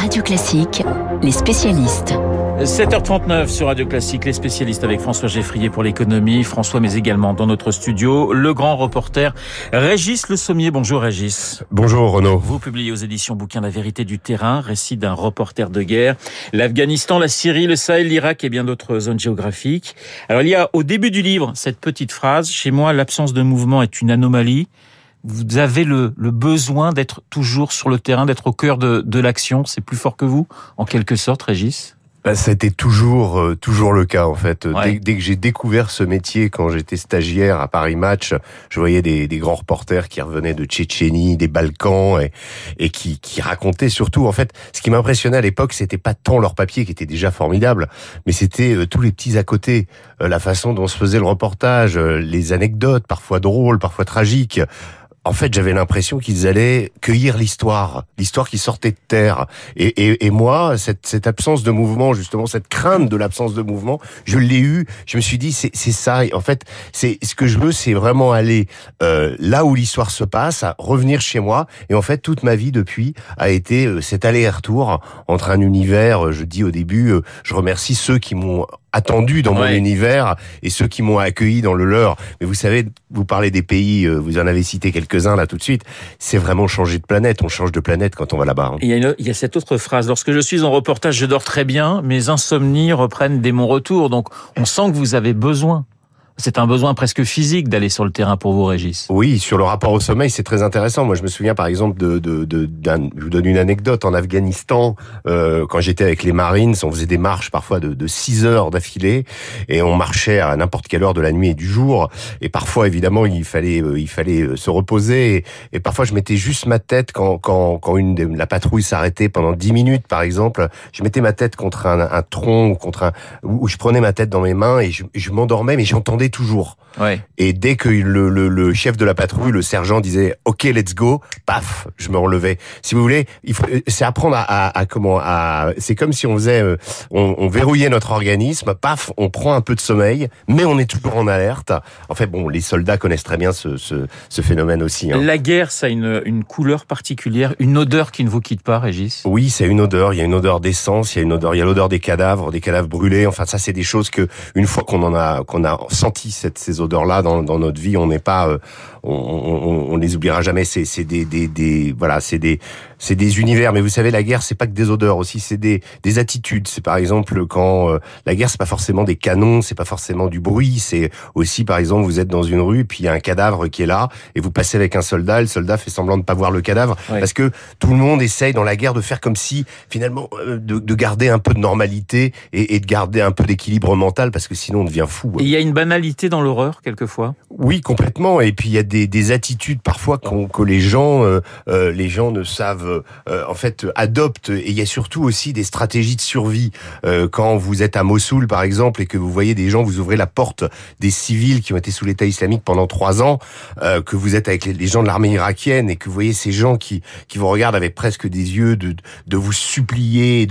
Radio Classique, les spécialistes. 7h39 sur Radio Classique, les spécialistes avec François Geffrier pour l'économie, François mais également dans notre studio, le grand reporter Régis Le Sommier. Bonjour Régis. Bonjour Renaud. Vous publiez aux éditions Bouquin La vérité du terrain, récit d'un reporter de guerre, l'Afghanistan, la Syrie, le Sahel, l'Irak et bien d'autres zones géographiques. Alors il y a au début du livre cette petite phrase, chez moi l'absence de mouvement est une anomalie vous avez le, le besoin d'être toujours sur le terrain, d'être au cœur de, de l'action. C'est plus fort que vous, en quelque sorte, Régis? Bah, été toujours euh, toujours le cas en fait. Dès, que j'ai découvert ce métier quand j'étais stagiaire à Paris Match, je voyais des, des, grands reporters qui revenaient de Tchétchénie, des Balkans et, et qui, qui racontaient surtout en fait ce qui m'impressionnait à l'époque, c'était pas tant leur papier qui était déjà formidable, mais c'était euh, tous les petits à côté, euh, la façon dont se faisait le reportage, les anecdotes parfois drôles, parfois tragiques en fait, j'avais l'impression qu'ils allaient cueillir l'histoire, l'histoire qui sortait de terre. Et, et, et moi, cette, cette, absence de mouvement, justement, cette crainte de l'absence de mouvement, je l'ai eu. Je me suis dit, c'est ça. En fait, c'est ce que je veux, c'est vraiment aller euh, là où l'histoire se passe, revenir chez moi. Et en fait, toute ma vie depuis a été euh, cet aller-retour entre un univers. Euh, je dis au début, euh, je remercie ceux qui m'ont attendu dans mon univers et ceux qui m'ont accueilli dans le leur. Mais vous savez, vous parlez des pays, euh, vous en avez cité quelques-uns là tout de suite. C'est vraiment changer de planète. On change de planète quand on va là-bas. Hein. Il, il, y a cette autre phrase. Lorsque je suis en reportage, je dors très bien. Mes insomnies reprennent dès mon retour. Donc, on sent que vous avez besoin c'est un besoin presque physique d'aller sur le terrain pour vous, Régis. Oui, sur le rapport au sommeil, c'est très intéressant. Moi, je me souviens par exemple de, de, de je vous donne une anecdote en Afghanistan, euh, quand j'étais avec les Marines, on faisait des marches parfois de, de 6 heures d'affilée et on marchait à n'importe quelle heure de la nuit et du jour. Et parfois, évidemment, il fallait, euh, il fallait euh, se reposer. Et, parfois, je mettais juste ma tête quand, quand, quand une la patrouille s'arrêtait pendant 10 minutes, par exemple. Je mettais ma tête contre un, un tronc ou contre un, où je prenais ma tête dans mes mains et je, je m'endormais, mais j'entendais toujours. Ouais. Et dès que le, le, le, chef de la patrouille, le sergent disait OK, let's go, paf, je me relevais. Si vous voulez, il faut, c'est apprendre à, à, à, comment, à, c'est comme si on faisait, euh, on, on, verrouillait notre organisme, paf, on prend un peu de sommeil, mais on est toujours en alerte. En fait, bon, les soldats connaissent très bien ce, ce, ce phénomène aussi. Hein. La guerre, ça a une, une couleur particulière, une odeur qui ne vous quitte pas, Régis? Oui, c'est une odeur. Il y a une odeur d'essence, il y a une odeur, il y a l'odeur des cadavres, des cadavres brûlés. Enfin, ça, c'est des choses que une fois qu'on en a, qu'on a senti cette ces odeurs-là dans, dans, notre vie. On n'est pas, euh, on, on, on, les oubliera jamais. C'est, c'est des, des, des, voilà, c'est des, c'est des univers. Mais vous savez, la guerre, c'est pas que des odeurs aussi, c'est des, des attitudes. C'est par exemple quand euh, la guerre, c'est pas forcément des canons, c'est pas forcément du bruit. C'est aussi, par exemple, vous êtes dans une rue, puis il y a un cadavre qui est là, et vous passez avec un soldat. Le soldat fait semblant de pas voir le cadavre, parce que tout le monde essaye dans la guerre de faire comme si, finalement, euh, de, de garder un peu de normalité et, et de garder un peu d'équilibre mental, parce que sinon on devient fou. Et il y a une banalité dans l'horreur quelquefois. Oui, complètement. Et puis il y a des, des attitudes parfois que les gens, euh, euh, les gens ne savent euh, en fait adoptent et il y a surtout aussi des stratégies de survie quand vous êtes à Mossoul par exemple et que vous voyez des gens vous ouvrez la porte des civils qui ont été sous l'État islamique pendant trois ans que vous êtes avec les, gens de l'armée irakienne et que vous voyez ces gens qui vous regardent avec presque des yeux de vous supplier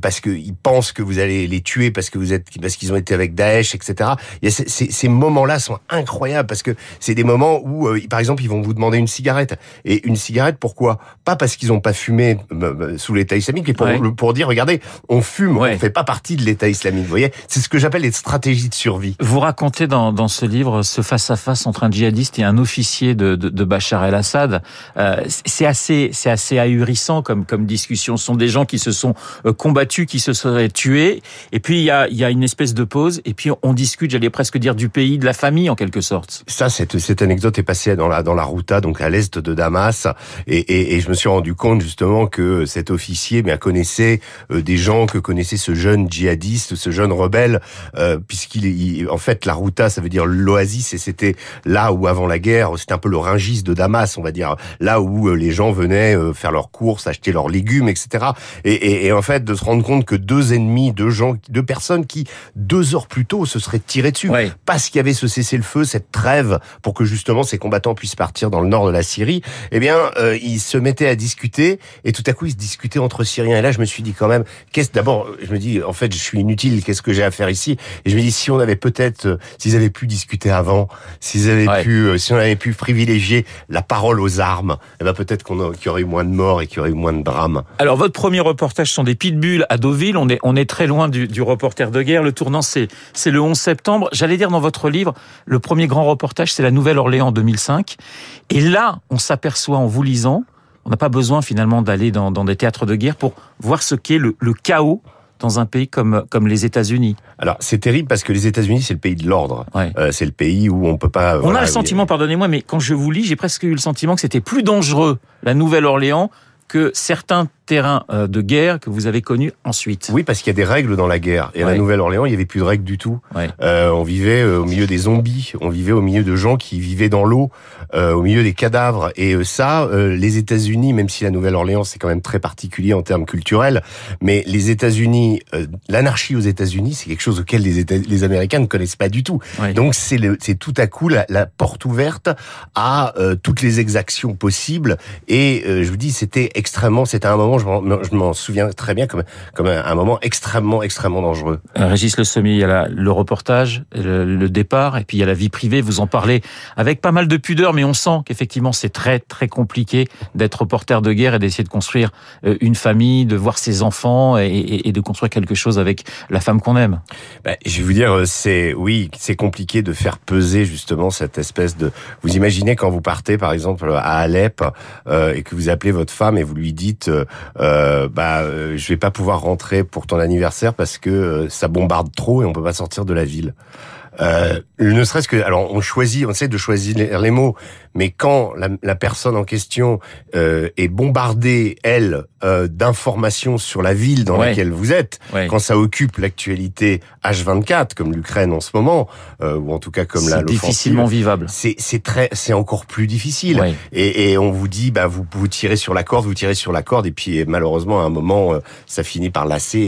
parce que ils pensent que vous allez les tuer parce que vous êtes parce qu'ils ont été avec Daesh etc il y a ces, ces, ces moments-là sont incroyables parce que c'est des moments où par exemple ils vont vous demander une cigarette et une cigarette pourquoi? Pas parce qu'ils ont pas fumé euh, euh, sous l'État islamique, et pour, pour dire, regardez, on fume, on fait pas partie de l'État islamique. Vous voyez, c'est ce que j'appelle les stratégies de survie. Vous racontez dans, dans ce livre ce face-à-face entre un djihadiste et un officier de, de, de Bachar el-Assad. Euh, c'est assez, c'est assez ahurissant comme, comme discussion. Ce sont des gens qui se sont euh, combattus, qui se seraient tués, et puis il y a, y a une espèce de pause, et puis on discute, j'allais presque dire, du pays, de la famille en quelque sorte. Ça, cette, cette anecdote est passée dans la, dans la Routa, donc à l'est de Damas, et, et, et je me suis rendu compte justement que cet officier bien connaissait euh, des gens que connaissait ce jeune djihadiste, ce jeune rebelle, euh, puisqu'il en fait la Routa ça veut dire l'oasis et c'était là où avant la guerre c'était un peu le Ringis de Damas on va dire là où euh, les gens venaient faire leurs courses, acheter leurs légumes, etc. Et, et, et, en fait de se rendre compte que deux ennemis, deux gens, deux personnes qui deux heures plus tôt se seraient tirés dessus parce qu'il y avait ce ce cessez-le-feu, cette trêve, pour que justement ces combattants puissent partir dans le nord de la Syrie, eh bien, euh, ils se mettaient à discuter, et tout à coup, ils se discutaient entre Syriens. Et là, je me suis dit quand même, qu'est-ce d'abord, je me dis, en fait, je suis inutile, qu'est-ce que j'ai à faire ici? Et je me dis, si on avait peut-être, euh, s'ils avaient pu discuter avant, s'ils avaient pu, euh, si on avait pu privilégier la parole aux armes, eh ben peut-être qu'on qu'il y aurait eu moins de morts et qu'il y aurait eu moins de drames. Alors, votre premier reportage sont des pitbulls à Deauville. On est, on est très loin du, du reporter de guerre. Le tournant, c'est, c'est le 11 septembre. J'allais dire dans votre livre, le premier grand reportage, c'est la Nouvelle-Orléans en 2005. Et là, on s'aperçoit en vous lisant, on n'a pas besoin finalement d'aller dans, dans, des théâtres de guerre pour voir ce qu'est le, le chaos dans un pays comme comme les États-Unis. Alors c'est terrible parce que les États-Unis c'est le pays de l'ordre. Euh, c'est le pays où on peut pas. On a le sentiment, pardonnez-moi, mais quand je vous lis, j'ai presque eu le sentiment que c'était plus dangereux la Nouvelle-Orléans que certains terrain euh, de guerre que vous avez connu ensuite. Oui, parce qu'il y a des règles dans la guerre. Et à la Nouvelle-Orléans, il y avait plus de règles du tout. Euh, on vivait euh, au milieu des zombies, on vivait au milieu de gens qui vivaient dans l'eau, euh, au milieu des cadavres. Et ça, les États-Unis, même si la Nouvelle-Orléans c'est quand même très particulier en termes culturels, mais les États-Unis, l'anarchie aux États-Unis, c'est quelque chose auquel les, États, les Américains ne connaissent pas du tout. Donc c'est c'est tout à coup la, la porte ouverte à toutes les exactions possibles. Et je vous dis, c'était extrêmement, c'était un moment je m'en souviens très bien comme, comme un, moment extrêmement, extrêmement dangereux. Euh, Régis Le Sommier, il y a le reportage, le, départ, et puis il y a la vie privée. Vous en parlez avec pas mal de pudeur, mais on sent qu'effectivement c'est très, très compliqué d'être reporter de guerre et d'essayer de construire euh, une famille, de voir ses enfants et, et, de construire quelque chose avec la femme qu'on aime. Ben, je vais vous dire, euh, c'est oui, c'est compliqué de faire peser justement cette espèce de. Vous imaginez quand vous partez, par exemple, à Alep euh, et que vous appelez votre femme et vous lui dites euh, bah euh, je vais pas pouvoir rentrer pour ton anniversaire parce que euh, ça bombarde trop et on peut pas sortir de la ville. Euh, ne serait-ce que, alors on choisit, on essaie de choisir les, mots, mais quand la, la personne en question euh, est bombardée, elle, euh, d'informations sur la ville dans laquelle vous êtes, quand ça occupe l'actualité H24, comme l'Ukraine en ce moment, euh, ou en tout cas comme la difficilement vivable. C'est très, c'est encore plus difficile. Et, et, on vous dit, bah vous vous tirez sur la corde, vous tirez sur la corde, et puis malheureusement à un moment, euh, ça finit par lasser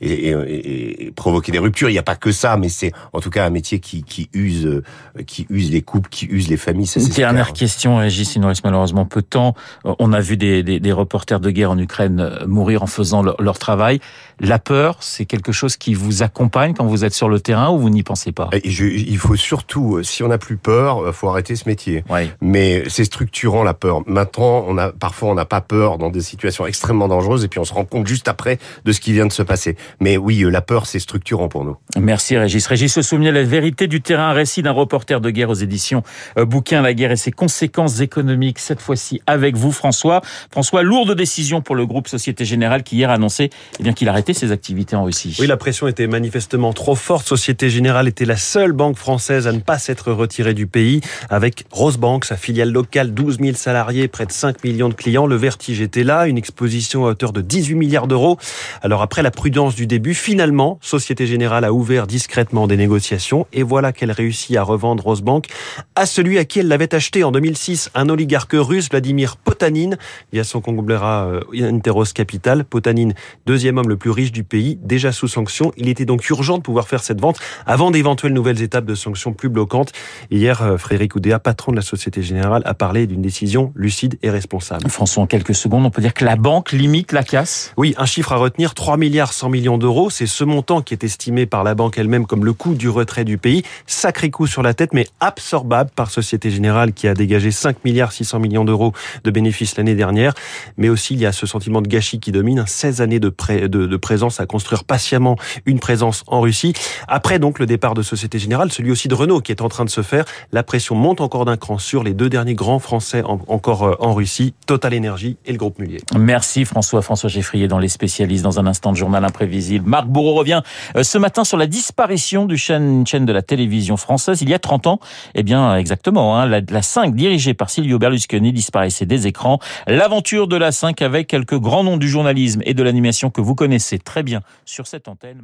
et, et, et, provoquer des ruptures. Il n'y a pas que ça, mais c'est en tout cas métier qui, qui use, euh, qui use les couples, qui use les familles. Ça, dernière question, Régis, il nous reste malheureusement peu de temps. Euh, on a vu des, des, des reporters de guerre en Ukraine euh, mourir en faisant leur, leur travail. La peur, c'est quelque chose qui vous accompagne quand vous êtes sur le terrain ou vous n'y pensez pas? Je, Il faut surtout, si on n'a plus peur, faut arrêter ce métier. Mais c'est structurant la peur. Maintenant, on a parfois on n'a pas peur dans des situations extrêmement dangereuses et puis on se rend compte juste après de ce qui vient de se passer. Mais oui, la peur, c'est structurant pour nous. Merci Régis. Régis se souvient la vérité du terrain, récit d'un reporter de guerre aux éditions euh, Bouquin La guerre et ses conséquences économiques, cette fois-ci avec vous François. François, lourde décision pour le groupe Société Générale qui hier a annoncé eh bien qu'il ses activités en Russie. Oui, la pression était manifestement trop forte. Société Générale était la seule banque française à ne pas s'être retirée du pays avec Rosebank, sa filiale locale, 12 000 salariés, près de 5 millions de clients. Le vertige était là, une exposition à hauteur de 18 milliards d'euros. Alors après la prudence du début, finalement, Société Générale a ouvert discrètement des négociations et voilà qu'elle réussit à revendre Rosebank à celui à qui elle l'avait acheté en 2006, un oligarque russe, Vladimir Potanin, via son conglomérat euh, Interos Capital. Potanin, deuxième homme le plus riche du pays, déjà sous sanction. Il était donc urgent de pouvoir faire cette vente avant d'éventuelles nouvelles étapes de sanctions plus bloquantes. Hier, euh, Frédéric Oudéa, patron de la Société Générale, a parlé d'une décision lucide et responsable. François, en quelques secondes, on peut dire que la banque limite la casse? Oui, un chiffre à retenir, 3 milliards 100 millions d'euros. C'est ce montant qui est estimé par la banque elle-même comme le coût du retrait du pays. Sacré coup sur la tête, mais absorbable par Société Générale qui a dégagé 5 milliards 600 millions d'euros de bénéfices l'année dernière. Mais aussi, il y a ce sentiment de gâchis qui domine. 16 années de, de, présence à construire patiemment une présence en Russie. Après donc le départ de Société Générale, celui aussi de Renault qui est en train de se faire. La pression monte encore d'un cran sur les deux derniers grands français encore euh, en Russie, Total Energy et le groupe Mullier. Merci François. François Geffrier dans les spécialistes dans un instant de journal imprévisible. Marc Bourreau revient euh, ce matin sur la disparition du chaîne, de la télévision française il y a 30 ans. Eh bien, exactement, hein, la, la 5 dirigée par Silvio Berlusconi disparaissait des écrans. L'aventure de la 5 avec quelques grands noms du journalisme et de l'animation que vous connaissez très bien sur cette antenne.